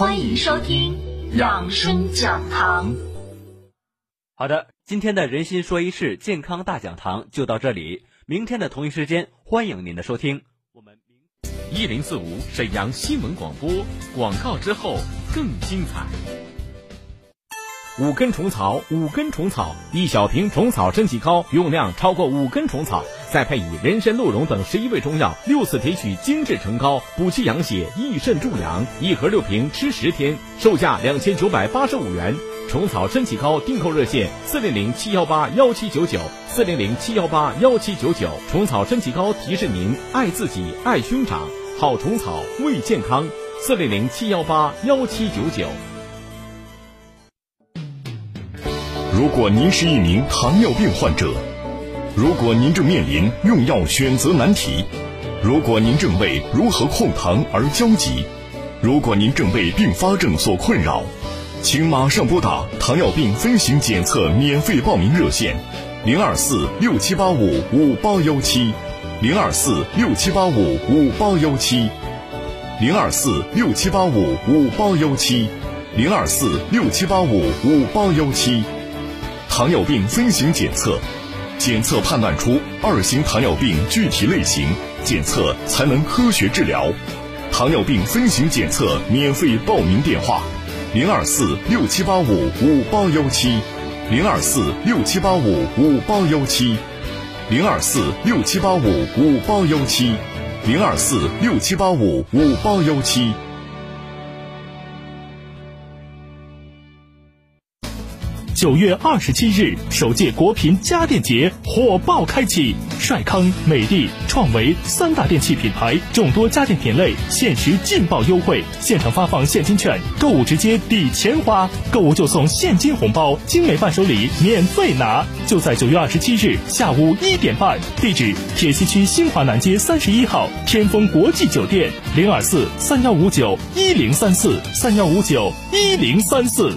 欢迎收听养生讲堂。好的，今天的人心说一事健康大讲堂就到这里，明天的同一时间欢迎您的收听。我们一零四五沈阳新闻广播广告之后更精彩。五根虫草，五根虫草，一小瓶虫草参体膏，用量超过五根虫草，再配以人参、鹿茸等十一味中药，六次提取精制成膏，补气养血，益肾助阳。一盒六瓶，吃十天，售价两千九百八十五元。虫草参体膏订购热线：四零零七幺八幺七九九，四零零七幺八幺七九九。虫草参体膏提示您：爱自己，爱兄长，好虫草为健康。四零零七幺八幺七九九。如果您是一名糖尿病患者，如果您正面临用药选择难题，如果您正为如何控糖而焦急，如果您正被并发症所困扰，请马上拨打糖尿病分型检测免费报名热线：零二四六七八五五八幺七，零二四六七八五五八幺七，零二四六七八五五八幺七，零二四六七八五五八幺七。糖尿病分型检测，检测判断出二型糖尿病具体类型，检测才能科学治疗。糖尿病分型检测免费报名电话：零二四六七八五五八幺七，零二四六七八五五八幺七，零二四六七八五五八幺七，零二四六七八五五八幺七。九月二十七日，首届国品家电节火爆开启，帅康、美的、创维三大电器品牌众多家电品类限时劲爆优惠，现场发放现金券，购物直接抵钱花，购物就送现金红包，精美伴手礼免费拿。就在九月二十七日下午一点半，地址铁西区新华南街三十一号天丰国际酒店，零二四三幺五九一零三四三幺五九一零三四。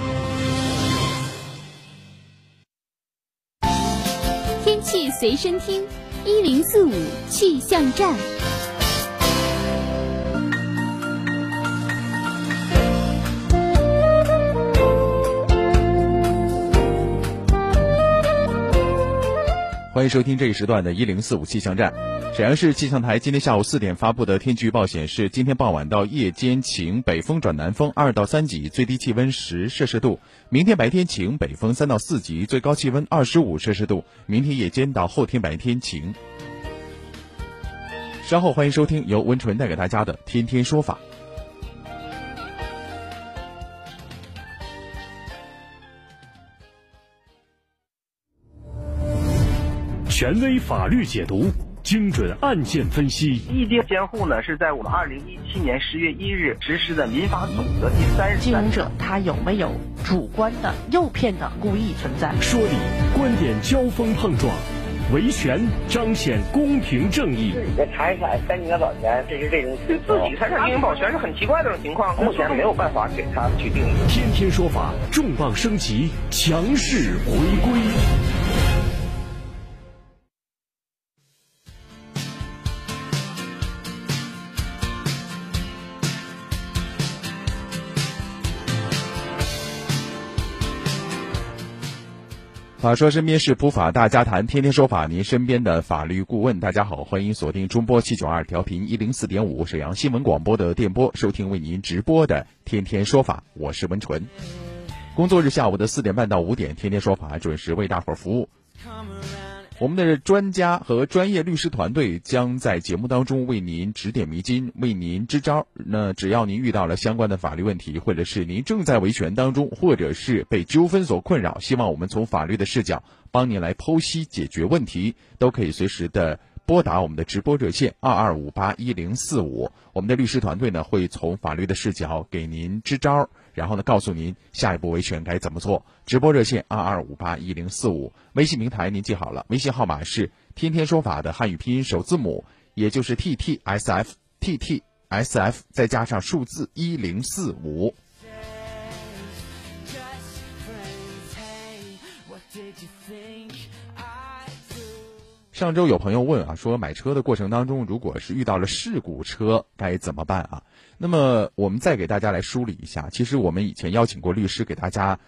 随身听，一零四五气象站。欢迎收听这一时段的“一零四五气象站”。沈阳市气象台今天下午四点发布的天气预报显示，今天傍晚到夜间晴，北风转南风二到三级，最低气温十摄氏度；明天白天晴，北风三到四级，最高气温二十五摄氏度；明天夜间到后天白天晴。稍后欢迎收听由温纯带给大家的《天天说法》。权威法律解读，精准案件分析。异地监护呢，是在我们二零一七年十月一日实施的民法总则第三十经营者他有没有主观的诱骗的故意存在？说理，观点交锋碰撞，维权彰显公平正义。这查一查，赶紧的保全，这是这种对自己财产进行保全是很奇怪的一种情况，目前没有办法给他去定义。天天说法，重磅升级，强势回归。法说身边事，普法大家谈，天天说法，您身边的法律顾问。大家好，欢迎锁定中波七九二调频一零四点五沈阳新闻广播的电波，收听为您直播的天天说法，我是文纯。工作日下午的四点半到五点，天天说法准时为大伙儿服务。我们的专家和专业律师团队将在节目当中为您指点迷津，为您支招。那只要您遇到了相关的法律问题，或者是您正在维权当中，或者是被纠纷所困扰，希望我们从法律的视角帮您来剖析解决问题，都可以随时的拨打我们的直播热线二二五八一零四五。我们的律师团队呢会从法律的视角给您支招，然后呢告诉您下一步维权该怎么做。直播热线二二五八一零四五，微信平台您记好了，微信号码是“天天说法”的汉语拼音首字母，也就是 T T S F T T S F，再加上数字一零四五。上周有朋友问啊，说买车的过程当中，如果是遇到了事故车该怎么办啊？那么我们再给大家来梳理一下，其实我们以前邀请过律师给大家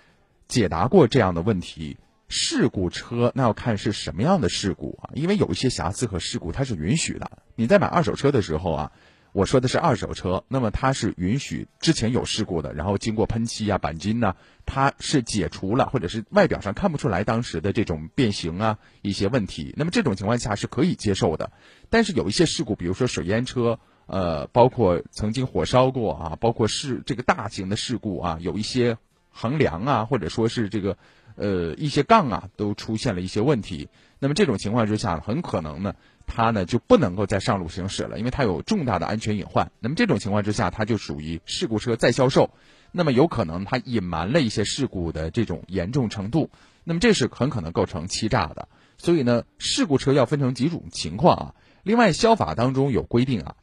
解答过这样的问题。事故车那要看是什么样的事故啊，因为有一些瑕疵和事故它是允许的。你在买二手车的时候啊。我说的是二手车，那么它是允许之前有事故的，然后经过喷漆啊、钣金呢，它是解除了，或者是外表上看不出来当时的这种变形啊一些问题，那么这种情况下是可以接受的。但是有一些事故，比如说水淹车，呃，包括曾经火烧过啊，包括是这个大型的事故啊，有一些横梁啊，或者说是这个呃一些杠啊都出现了一些问题，那么这种情况之下，很可能呢。它呢就不能够再上路行驶了，因为它有重大的安全隐患。那么这种情况之下，它就属于事故车再销售。那么有可能它隐瞒了一些事故的这种严重程度，那么这是很可能构成欺诈的。所以呢，事故车要分成几种情况啊。另外，消法当中有规定啊，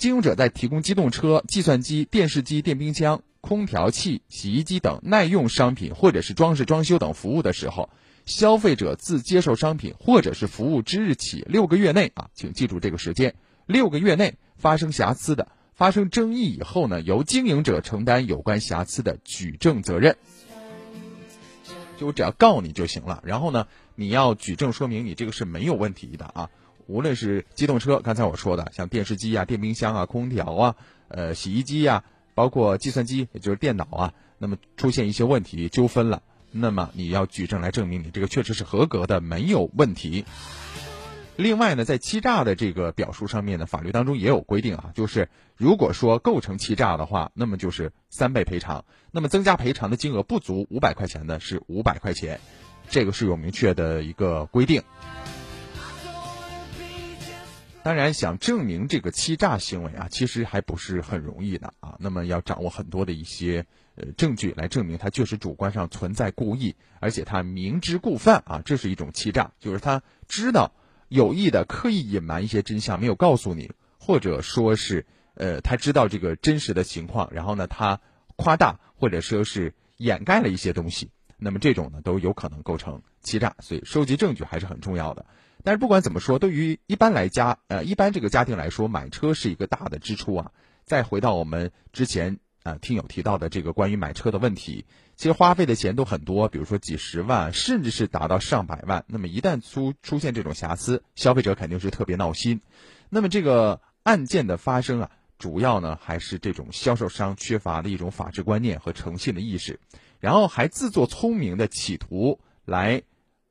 经营者在提供机动车、计算机、电视机、电冰箱、空调器、洗衣机等耐用商品，或者是装饰装修等服务的时候。消费者自接受商品或者是服务之日起六个月内啊，请记住这个时间，六个月内发生瑕疵的、发生争议以后呢，由经营者承担有关瑕疵的举证责任。就我只要告你就行了，然后呢，你要举证说明你这个是没有问题的啊。无论是机动车，刚才我说的像电视机啊、电冰箱啊、空调啊、呃洗衣机呀，包括计算机，也就是电脑啊，那么出现一些问题纠纷了。那么你要举证来证明你这个确实是合格的，没有问题。另外呢，在欺诈的这个表述上面呢，法律当中也有规定啊，就是如果说构成欺诈的话，那么就是三倍赔偿。那么增加赔偿的金额不足五百块钱的是五百块钱，这个是有明确的一个规定。当然，想证明这个欺诈行为啊，其实还不是很容易的啊。那么要掌握很多的一些呃证据来证明他确实主观上存在故意，而且他明知故犯啊，这是一种欺诈，就是他知道有意的刻意隐瞒一些真相，没有告诉你，或者说是呃他知道这个真实的情况，然后呢他夸大或者说是掩盖了一些东西，那么这种呢都有可能构成欺诈，所以收集证据还是很重要的。但是不管怎么说，对于一般来家，呃，一般这个家庭来说，买车是一个大的支出啊。再回到我们之前啊听友提到的这个关于买车的问题，其实花费的钱都很多，比如说几十万，甚至是达到上百万。那么一旦出出现这种瑕疵，消费者肯定是特别闹心。那么这个案件的发生啊，主要呢还是这种销售商缺乏的一种法治观念和诚信的意识，然后还自作聪明的企图来。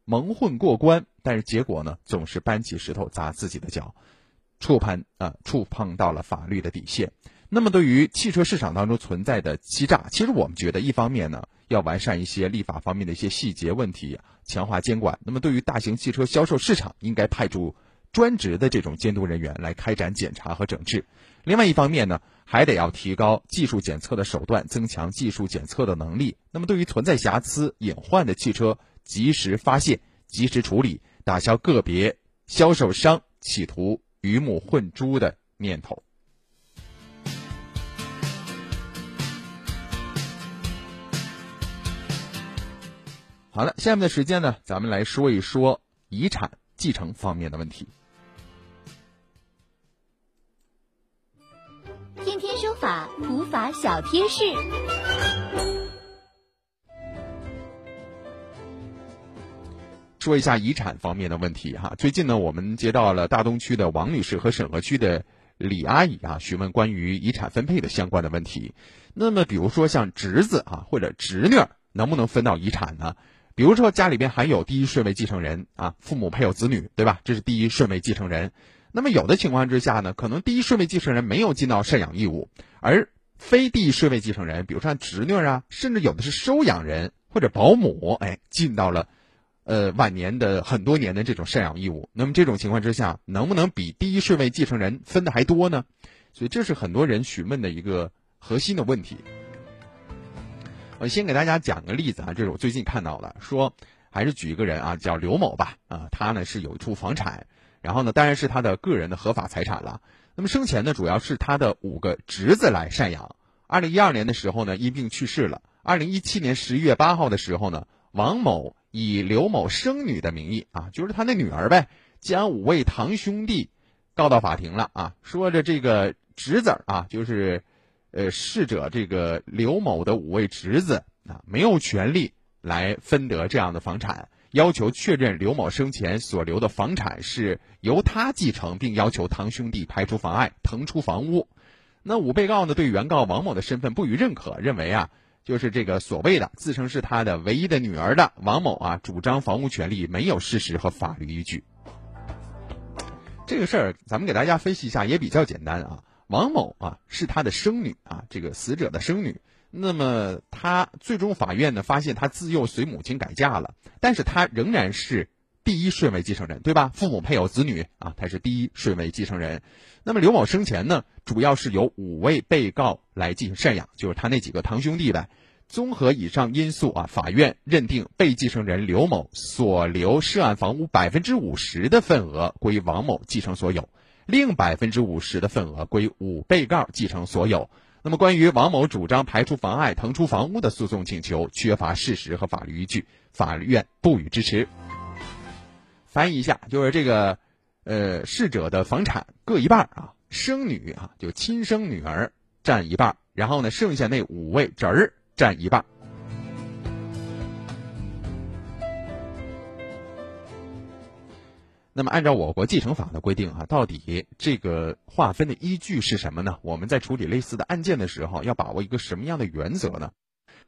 蒙混过关，但是结果呢，总是搬起石头砸自己的脚，触碰啊，触碰到了法律的底线。那么，对于汽车市场当中存在的欺诈，其实我们觉得，一方面呢，要完善一些立法方面的一些细节问题，强化监管。那么，对于大型汽车销售市场，应该派出专职的这种监督人员来开展检查和整治。另外一方面呢，还得要提高技术检测的手段，增强技术检测的能力。那么，对于存在瑕疵隐患的汽车，及时发现，及时处理，打消个别销售商企图鱼目混珠的念头。好了，下面的时间呢，咱们来说一说遗产继承方面的问题。天天说法，普法小贴士。说一下遗产方面的问题哈。最近呢，我们接到了大东区的王女士和沈河区的李阿姨啊，询问关于遗产分配的相关的问题。那么，比如说像侄子啊或者侄女能不能分到遗产呢？比如说家里边还有第一顺位继承人啊，父母配偶子女，对吧？这是第一顺位继承人。那么有的情况之下呢，可能第一顺位继承人没有尽到赡养义务，而非第一顺位继承人，比如说侄女啊，甚至有的是收养人或者保姆，哎，尽到了。呃，晚年的很多年的这种赡养义务，那么这种情况之下，能不能比第一顺位继承人分的还多呢？所以这是很多人询问的一个核心的问题。我先给大家讲个例子啊，这是我最近看到的，说还是举一个人啊，叫刘某吧，啊，他呢是有一处房产，然后呢当然是他的个人的合法财产了。那么生前呢主要是他的五个侄子来赡养。二零一二年的时候呢因病去世了。二零一七年十一月八号的时候呢，王某以刘某生女的名义啊，就是他那女儿呗，将五位堂兄弟告到法庭了啊，说着这个侄子啊，就是呃逝者这个刘某的五位侄子啊，没有权利来分得这样的房产，要求确认刘某生前所留的房产是由他继承，并要求堂兄弟排除妨碍，腾出房屋。那五被告呢，对原告王某的身份不予认可，认为啊。就是这个所谓的自称是他的唯一的女儿的王某啊，主张房屋权利没有事实和法律依据。这个事儿咱们给大家分析一下也比较简单啊。王某啊是他的生女啊，这个死者的生女。那么他最终法院呢发现他自幼随母亲改嫁了，但是他仍然是第一顺位继承人，对吧？父母配偶子女啊，他是第一顺位继承人。那么刘某生前呢，主要是由五位被告来进行赡养，就是他那几个堂兄弟呗。综合以上因素啊，法院认定被继承人刘某所留涉案房屋百分之五十的份额归王某继承所有，另百分之五十的份额归五被告继承所有。那么，关于王某主张排除妨碍腾出房屋的诉讼请求，缺乏事实和法律依据，法院不予支持。翻译一下，就是这个，呃，逝者的房产各一半啊，生女啊，就亲生女儿占一半，然后呢，剩下那五位侄儿。占一半。那么，按照我国继承法的规定啊，到底这个划分的依据是什么呢？我们在处理类似的案件的时候，要把握一个什么样的原则呢？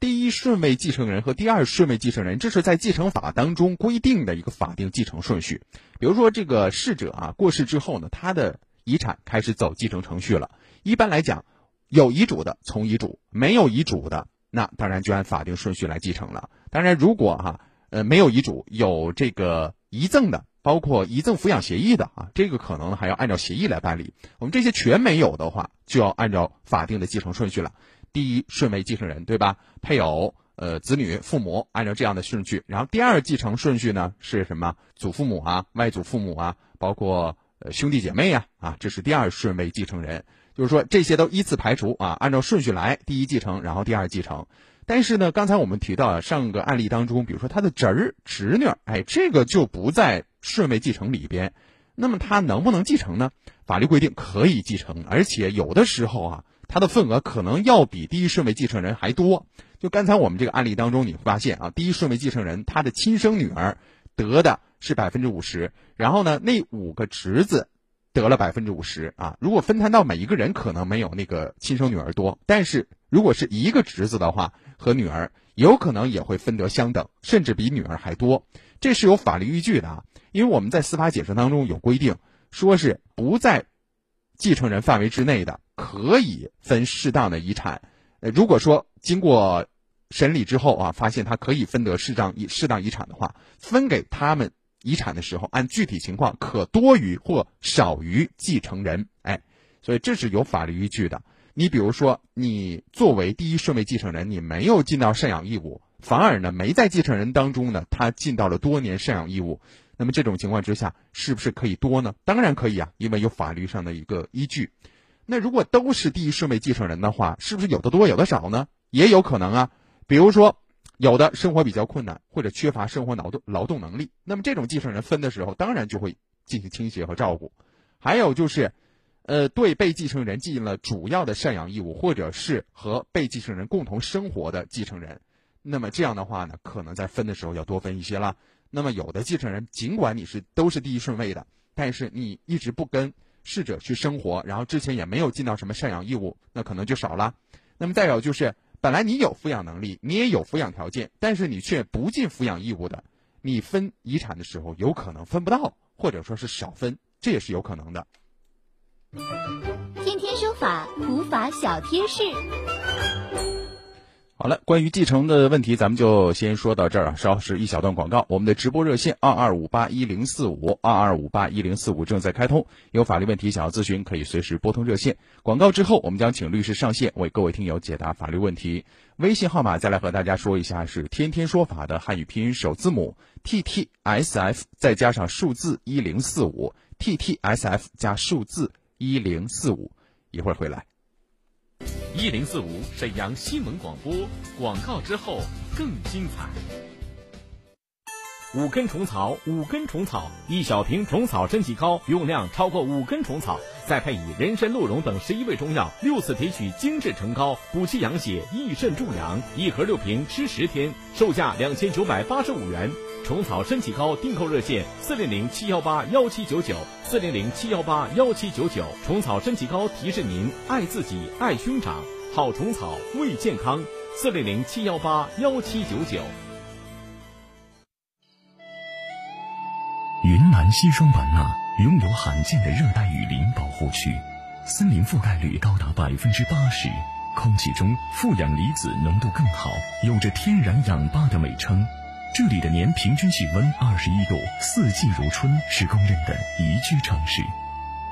第一顺位继承人和第二顺位继承人，这是在继承法当中规定的一个法定继承顺序。比如说，这个逝者啊过世之后呢，他的遗产开始走继承程序了。一般来讲，有遗嘱的从遗嘱，没有遗嘱的。那当然就按法定顺序来继承了。当然，如果哈呃没有遗嘱，有这个遗赠的，包括遗赠抚养协议的啊，这个可能还要按照协议来办理。我们这些全没有的话，就要按照法定的继承顺序了。第一顺位继承人对吧？配偶、呃子女、父母，按照这样的顺序。然后第二继承顺序呢是什么？祖父母啊、外祖父母啊，包括兄弟姐妹呀啊，这是第二顺位继承人。就是说这些都依次排除啊，按照顺序来，第一继承，然后第二继承。但是呢，刚才我们提到啊上个案例当中，比如说他的侄儿、侄女，哎，这个就不在顺位继承里边。那么他能不能继承呢？法律规定可以继承，而且有的时候啊，他的份额可能要比第一顺位继承人还多。就刚才我们这个案例当中，你会发现啊，第一顺位继承人他的亲生女儿得的是百分之五十，然后呢，那五个侄子。得了百分之五十啊！如果分摊到每一个人，可能没有那个亲生女儿多，但是如果是一个侄子的话和女儿，有可能也会分得相等，甚至比女儿还多。这是有法律依据的啊！因为我们在司法解释当中有规定，说是不在继承人范围之内的，可以分适当的遗产。呃，如果说经过审理之后啊，发现他可以分得适当遗适当遗产的话，分给他们。遗产的时候，按具体情况可多于或少于继承人，哎，所以这是有法律依据的。你比如说，你作为第一顺位继承人，你没有尽到赡养义务，反而呢没在继承人当中呢，他尽到了多年赡养义务，那么这种情况之下，是不是可以多呢？当然可以啊，因为有法律上的一个依据。那如果都是第一顺位继承人的话，是不是有的多有的少呢？也有可能啊，比如说。有的生活比较困难，或者缺乏生活劳动劳动能力，那么这种继承人分的时候，当然就会进行倾斜和照顾。还有就是，呃，对被继承人尽了主要的赡养义务，或者是和被继承人共同生活的继承人，那么这样的话呢，可能在分的时候要多分一些了。那么有的继承人，尽管你是都是第一顺位的，但是你一直不跟逝者去生活，然后之前也没有尽到什么赡养义务，那可能就少了。那么再有就是。本来你有抚养能力，你也有抚养条件，但是你却不尽抚养义务的，你分遗产的时候有可能分不到，或者说是少分，这也是有可能的。天天说法普法小贴士。好了，关于继承的问题，咱们就先说到这儿啊。稍是一小段广告，我们的直播热线二二五八一零四五二二五八一零四五正在开通，有法律问题想要咨询，可以随时拨通热线。广告之后，我们将请律师上线为各位听友解答法律问题。微信号码再来和大家说一下，是天天说法的汉语拼音首字母 T T S F 再加上数字一零四五 T T S F 加数字一零四五，一会儿回来。一零四五沈阳新闻广播广告之后更精彩。五根虫草，五根虫草，一小瓶虫草身体膏，用量超过五根虫草，再配以人参、鹿茸等十一味中药，六次提取精制成膏，补气养血，益肾助阳。一盒六瓶，吃十天，售价两千九百八十五元。虫草参气膏订购热线：四零零七幺八幺七九九，四零零七幺八幺七九九。虫草参气膏提示您爱自己，爱兄长，好虫草为健康。四零零七幺八幺七九九。云南西双版纳拥有罕见的热带雨林保护区，森林覆盖率高达百分之八十，空气中负氧离子浓度更好，有着“天然氧吧”的美称。这里的年平均气温二十一度，四季如春，是公认的宜居城市。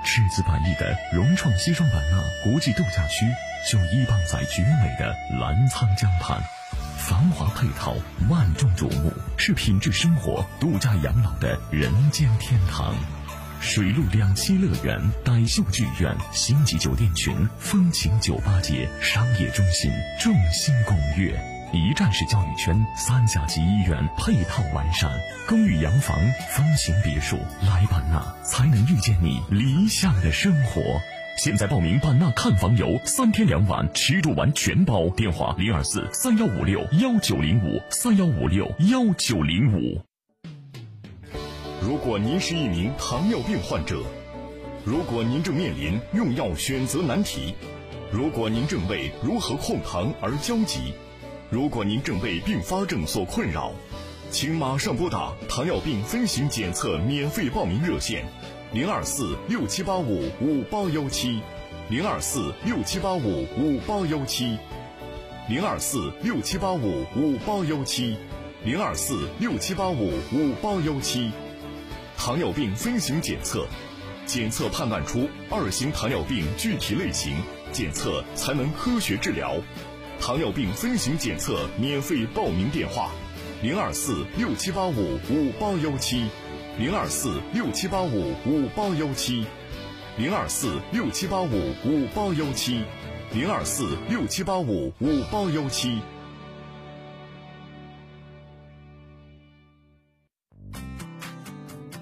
赤子百亿的融创西双版纳国际度假区就依傍在绝美的澜沧江畔，繁华配套，万众瞩目，是品质生活、度假养老的人间天堂。水陆两栖乐园、傣秀剧院、星级酒店群、风情酒吧街、商业中心，众星拱月。一站式教育圈，三甲级医院配套完善，公寓洋房、风情别墅，来版纳才能遇见你理想的生活。现在报名版纳看房游，三天两晚，吃住玩全包。电话零二四三幺五六幺九零五三幺五六幺九零五。如果您是一名糖尿病患者，如果您正面临用药选择难题，如果您正为如何控糖而焦急。如果您正被并发症所困扰，请马上拨打糖尿病分型检测免费报名热线：零二四六七八五五八幺七，零二四六七八五五八幺七，零二四六七八五五八幺七，零二四六七八五五八幺七。糖尿病分型检测，检测判断出二型糖尿病具体类型，检测才能科学治疗。糖尿病分型检测免费报名电话：零二四六七八五五八幺七，零二四六七八五五八幺七，零二四六七八五五八幺七，零二四六七八五五八幺七。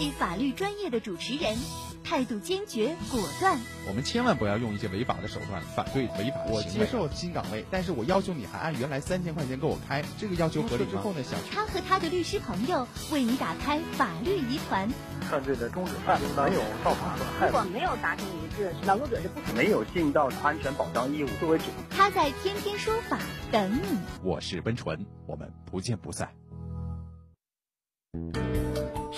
是法律专业的主持人，态度坚决果断。我们千万不要用一些违法的手段反对违法的我接受新岗位，但是我要求你还按原来三千块钱给我开，这个要求合理之后呢，想他和他的律师朋友为你打开法律疑团。犯罪的终止犯没有造成损害。如果没有达成一致，劳动者是不没有尽到安全保障义务作为主。他在天天说法等你。我是温纯，我们不见不散。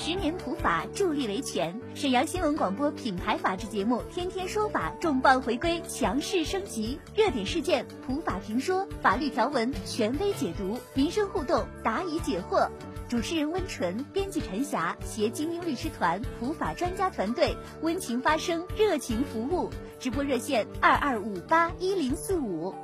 十年普法助力维权，沈阳新闻广播品牌法制节目《天天说法》重磅回归，强势升级，热点事件普法评说，法律条文权威解读，民生互动答疑解惑。主持人温纯，编辑陈霞，携精英律师团、普法专家团队，温情发声，热情服务。直播热线二二五八一零四五。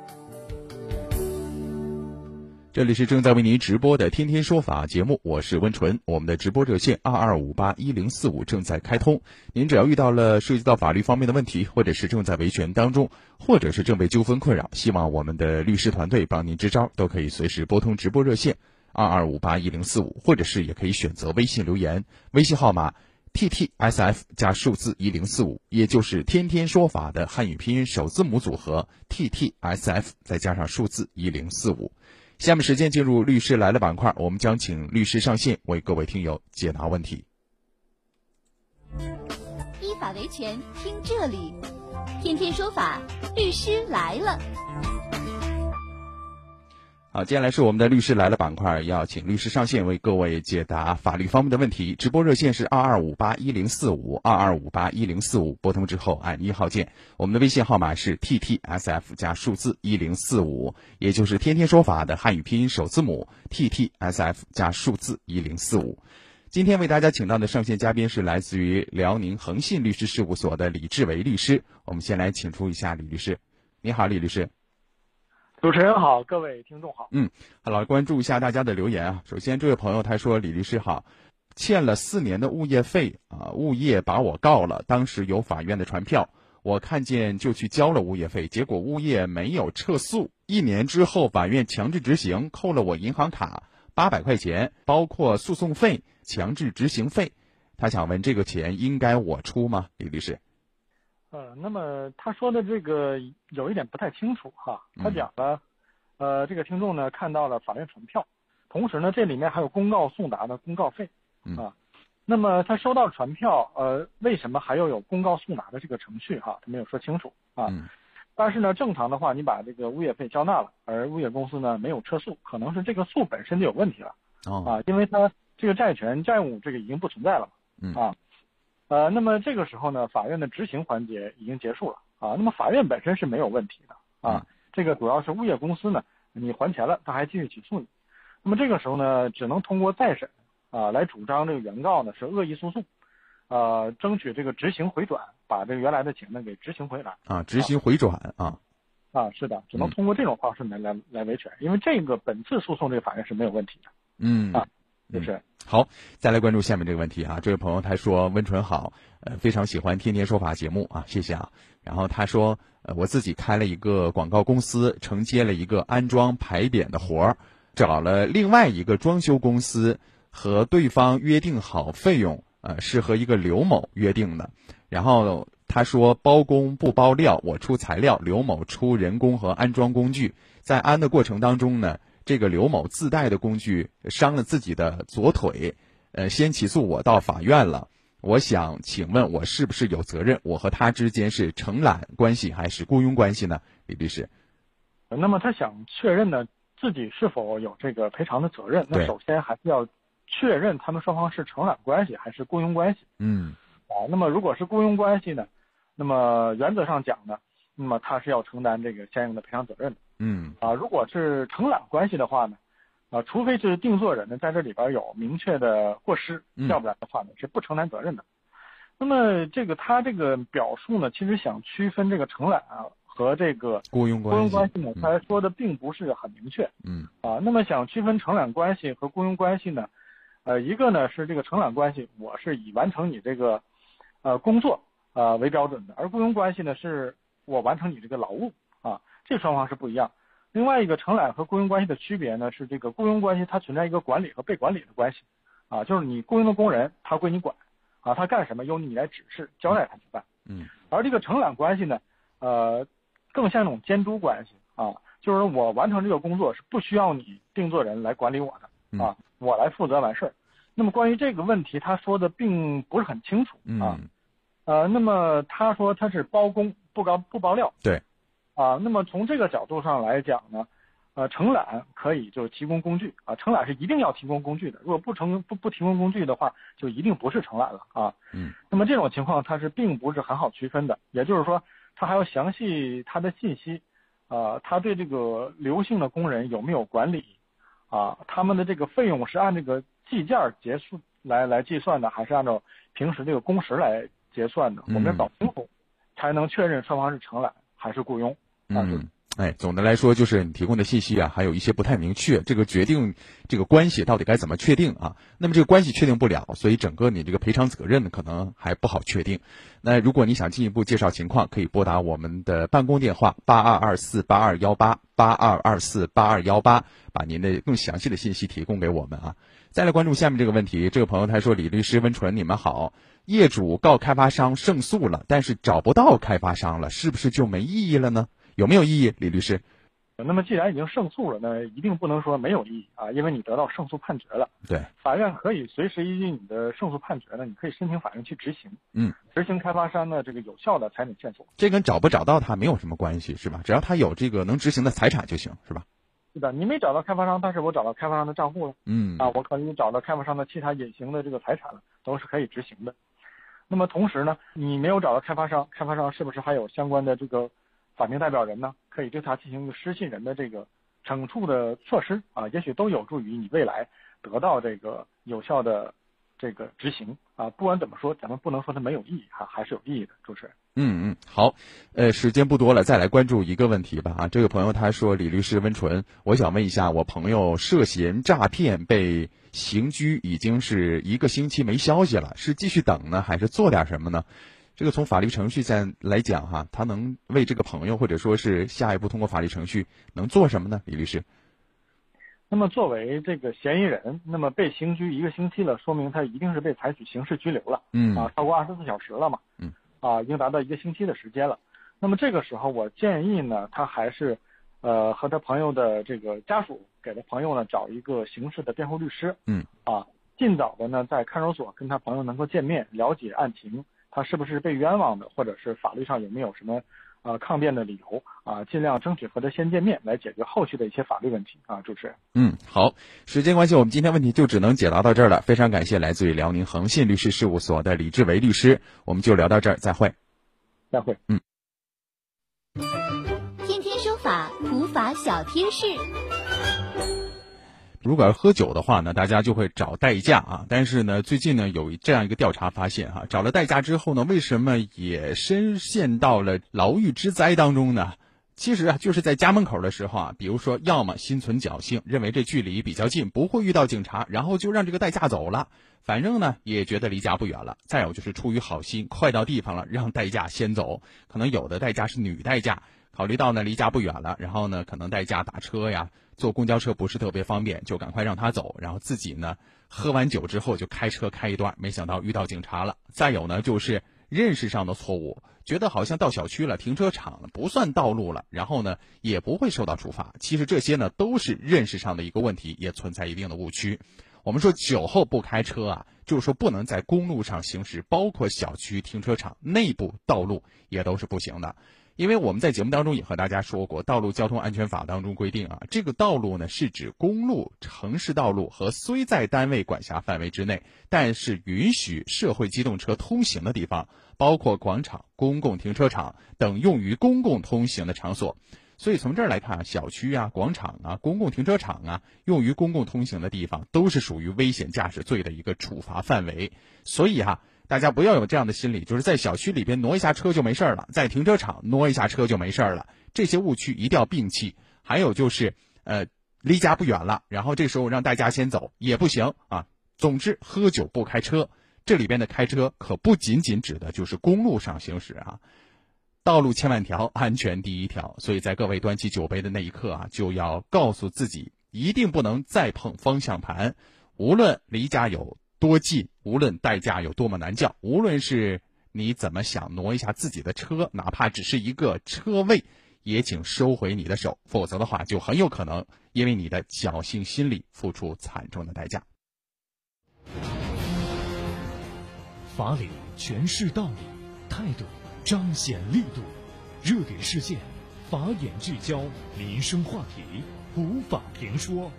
这里是正在为您直播的《天天说法》节目，我是温纯。我们的直播热线二二五八一零四五正在开通，您只要遇到了涉及到法律方面的问题，或者是正在维权当中，或者是正被纠纷困扰，希望我们的律师团队帮您支招，都可以随时拨通直播热线二二五八一零四五，或者是也可以选择微信留言，微信号码 TTSF 加数字一零四五，也就是天天说法的汉语拼音首字母组合 TTSF 再加上数字一零四五。下面时间进入律师来了板块，我们将请律师上线为各位听友解答问题。依法维权，听这里，天天说法，律师来了。好，接下来是我们的律师来了板块，要请律师上线为各位解答法律方面的问题。直播热线是二二五八一零四五二二五八一零四五，拨通之后按一号键。我们的微信号码是 t t s f 加数字一零四五，也就是天天说法的汉语拼音首字母 t t s f 加数字一零四五。今天为大家请到的上线嘉宾是来自于辽宁恒信律师事务所的李志伟律师。我们先来请出一下李律师。你好，李律师。主持人好，各位听众好。嗯，好了，关注一下大家的留言啊。首先，这位朋友他说：“李律师好，欠了四年的物业费啊，物业把我告了。当时有法院的传票，我看见就去交了物业费，结果物业没有撤诉。一年之后，法院强制执行，扣了我银行卡八百块钱，包括诉讼费、强制执行费。他想问，这个钱应该我出吗？李律师？”呃，那么他说的这个有一点不太清楚哈。他讲了，呃，这个听众呢看到了法院传票，同时呢这里面还有公告送达的公告费啊。那么他收到传票，呃，为什么还要有公告送达的这个程序哈？他没有说清楚啊。但是呢，正常的话，你把这个物业费交纳了，而物业公司呢没有撤诉，可能是这个诉本身就有问题了啊，因为他这个债权债务这个已经不存在了啊。呃，那么这个时候呢，法院的执行环节已经结束了啊。那么法院本身是没有问题的啊。这个主要是物业公司呢，你还钱了，他还继续起诉你。那么这个时候呢，只能通过再审啊来主张这个原告呢是恶意诉讼，呃，争取这个执行回转，把这个原来的钱呢给执行回来啊。执行回转啊啊，是的，只能通过这种方式来来来维权，因为这个本次诉讼这个法院是没有问题的。嗯啊。就是好，再来关注下面这个问题啊。这位朋友他说：“温纯好，呃，非常喜欢天天说法节目啊，谢谢啊。”然后他说：“呃，我自己开了一个广告公司，承接了一个安装牌匾的活儿，找了另外一个装修公司，和对方约定好费用，呃，是和一个刘某约定的。然后他说包工不包料，我出材料，刘某出人工和安装工具，在安的过程当中呢。”这个刘某自带的工具伤了自己的左腿，呃，先起诉我到法院了。我想请问，我是不是有责任？我和他之间是承揽关系还是雇佣关系呢？李律师。那么他想确认呢，自己是否有这个赔偿的责任？那首先还是要确认他们双方是承揽关系还是雇佣关系。嗯。啊，那么如果是雇佣关系呢？那么原则上讲呢，那么他是要承担这个相应的赔偿责任的。嗯啊，如果是承揽关系的话呢，啊，除非是定做人呢在这里边有明确的过失，要不然的话呢是不承担责任的。那么这个他这个表述呢，其实想区分这个承揽啊和这个雇佣关系。雇佣关系呢，他说的并不是很明确。嗯啊，那么想区分承揽关系和雇佣关系呢，呃，一个呢是这个承揽关系，我是以完成你这个呃工作啊为标准的，而雇佣关系呢是我完成你这个劳务啊。这双方是不一样。另外一个承揽和雇佣关系的区别呢，是这个雇佣关系它存在一个管理和被管理的关系，啊，就是你雇佣的工人他归你管，啊，他干什么由你来指示交代他去办。嗯。而这个承揽关系呢，呃，更像一种监督关系啊，就是我完成这个工作是不需要你定做人来管理我的啊，我来负责完事儿。那么关于这个问题，他说的并不是很清楚啊，呃，那么他说他是包工不包不包料。对。啊，那么从这个角度上来讲呢，呃，承揽可以就提供工具啊，承揽是一定要提供工具的，如果不承不不提供工具的话，就一定不是承揽了啊。嗯。那么这种情况它是并不是很好区分的，也就是说，他还要详细他的信息，啊，他对这个刘姓的工人有没有管理，啊，他们的这个费用是按这个计件结束来来计算的，还是按照平时这个工时来结算的？我们要搞清楚，才能确认双方是承揽还是雇佣。嗯，哎，总的来说就是你提供的信息啊，还有一些不太明确，这个决定这个关系到底该怎么确定啊？那么这个关系确定不了，所以整个你这个赔偿责任呢，可能还不好确定。那如果你想进一步介绍情况，可以拨打我们的办公电话八二二四八二幺八八二二四八二幺八，把您的更详细的信息提供给我们啊。再来关注下面这个问题，这个朋友他说：“李律师、温纯，你们好，业主告开发商胜诉了，但是找不到开发商了，是不是就没意义了呢？有没有异议，李律师？”那么既然已经胜诉了，那一定不能说没有异议啊，因为你得到胜诉判决了。对，法院可以随时依据你的胜诉判决呢，你可以申请法院去执行。嗯，执行开发商的这个有效的财产线索。这跟找不找到他没有什么关系，是吧？只要他有这个能执行的财产就行，是吧？是的，你没找到开发商，但是我找到开发商的账户了。嗯，啊，我可以找到开发商的其他隐形的这个财产了，都是可以执行的。那么同时呢，你没有找到开发商，开发商是不是还有相关的这个法定代表人呢？可以对他进行一个失信人的这个。惩处的措施啊，也许都有助于你未来得到这个有效的这个执行啊。不管怎么说，咱们不能说它没有意义哈，还是有意义的。主持人，嗯嗯，好，呃，时间不多了，再来关注一个问题吧啊。这个朋友他说：“李律师温纯，我想问一下，我朋友涉嫌诈骗被刑拘，已经是一个星期没消息了，是继续等呢，还是做点什么呢？”这个从法律程序上来讲，哈，他能为这个朋友或者说是下一步通过法律程序能做什么呢？李律师。那么作为这个嫌疑人，那么被刑拘一个星期了，说明他一定是被采取刑事拘留了。嗯。啊，超过二十四小时了嘛。嗯。啊，已经达到一个星期的时间了。那么这个时候，我建议呢，他还是，呃，和他朋友的这个家属给他朋友呢找一个刑事的辩护律师。嗯。啊，尽早的呢在看守所跟他朋友能够见面，了解案情。他是不是被冤枉的，或者是法律上有没有什么呃抗辩的理由啊？尽量争取和他先见面，来解决后续的一些法律问题啊。主持人，嗯，好，时间关系，我们今天问题就只能解答到这儿了。非常感谢来自于辽宁恒信律师事务所的李志伟律师，我们就聊到这儿，再会。再会。嗯。天天说法，普法小贴士。如果要喝酒的话呢，大家就会找代驾啊。但是呢，最近呢有这样一个调查发现哈，找了代驾之后呢，为什么也深陷到了牢狱之灾当中呢？其实啊，就是在家门口的时候啊，比如说，要么心存侥幸，认为这距离比较近，不会遇到警察，然后就让这个代驾走了，反正呢也觉得离家不远了。再有就是出于好心，快到地方了，让代驾先走。可能有的代驾是女代驾，考虑到呢离家不远了，然后呢可能代驾打车呀。坐公交车不是特别方便，就赶快让他走，然后自己呢喝完酒之后就开车开一段，没想到遇到警察了。再有呢就是认识上的错误，觉得好像到小区了，停车场了不算道路了，然后呢也不会受到处罚。其实这些呢都是认识上的一个问题，也存在一定的误区。我们说酒后不开车啊，就是说不能在公路上行驶，包括小区停车场内部道路也都是不行的。因为我们在节目当中也和大家说过，《道路交通安全法》当中规定啊，这个道路呢是指公路、城市道路和虽在单位管辖范围之内，但是允许社会机动车通行的地方，包括广场、公共停车场等用于公共通行的场所。所以从这儿来看，小区啊、广场啊、公共停车场啊，用于公共通行的地方，都是属于危险驾驶罪的一个处罚范围。所以哈。大家不要有这样的心理，就是在小区里边挪一下车就没事了，在停车场挪一下车就没事了。这些误区一定要摒弃。还有就是，呃，离家不远了，然后这时候让大家先走也不行啊。总之，喝酒不开车。这里边的开车可不仅仅指的就是公路上行驶啊。道路千万条，安全第一条。所以在各位端起酒杯的那一刻啊，就要告诉自己，一定不能再碰方向盘，无论离家有。多记，无论代价有多么难叫，无论是你怎么想挪一下自己的车，哪怕只是一个车位，也请收回你的手，否则的话，就很有可能因为你的侥幸心理付出惨重的代价。法理诠释道理，态度彰显力度，热点事件，法眼聚焦，民生话题，普法评说，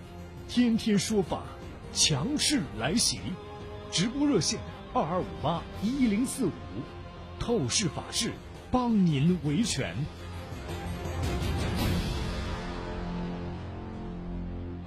天天说法，强势来袭。直播热线二二五八一零四五，透视法治，帮您维权。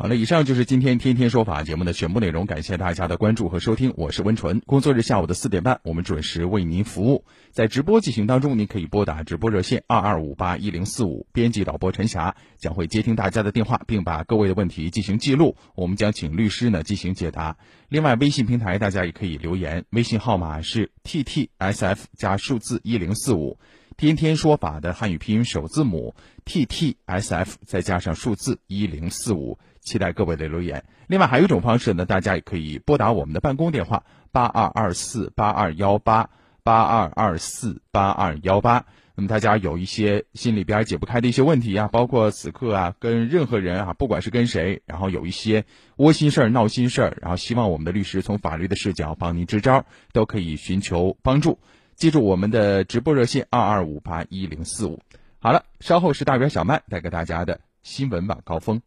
好了，以上就是今天天天说法节目的全部内容，感谢大家的关注和收听，我是温纯。工作日下午的四点半，我们准时为您服务。在直播进行当中，您可以拨打直播热线二二五八一零四五，编辑导播陈霞将会接听大家的电话，并把各位的问题进行记录，我们将请律师呢进行解答。另外，微信平台大家也可以留言，微信号码是 t t s f 加数字一零四五。天天说法的汉语拼音首字母 t t s f 再加上数字一零四五，期待各位的留言。另外还有一种方式呢，大家也可以拨打我们的办公电话八二二四八二幺八八二二四八二幺八。那么大家有一些心里边解不开的一些问题啊，包括此刻啊跟任何人啊，不管是跟谁，然后有一些窝心事儿、闹心事儿，然后希望我们的律师从法律的视角帮您支招，都可以寻求帮助。记住我们的直播热线二二五八一零四五。好了，稍后是大圆小麦带给大家的新闻晚高峰。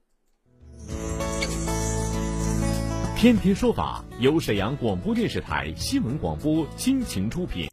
天天说法由沈阳广播电视台新闻广播倾情出品。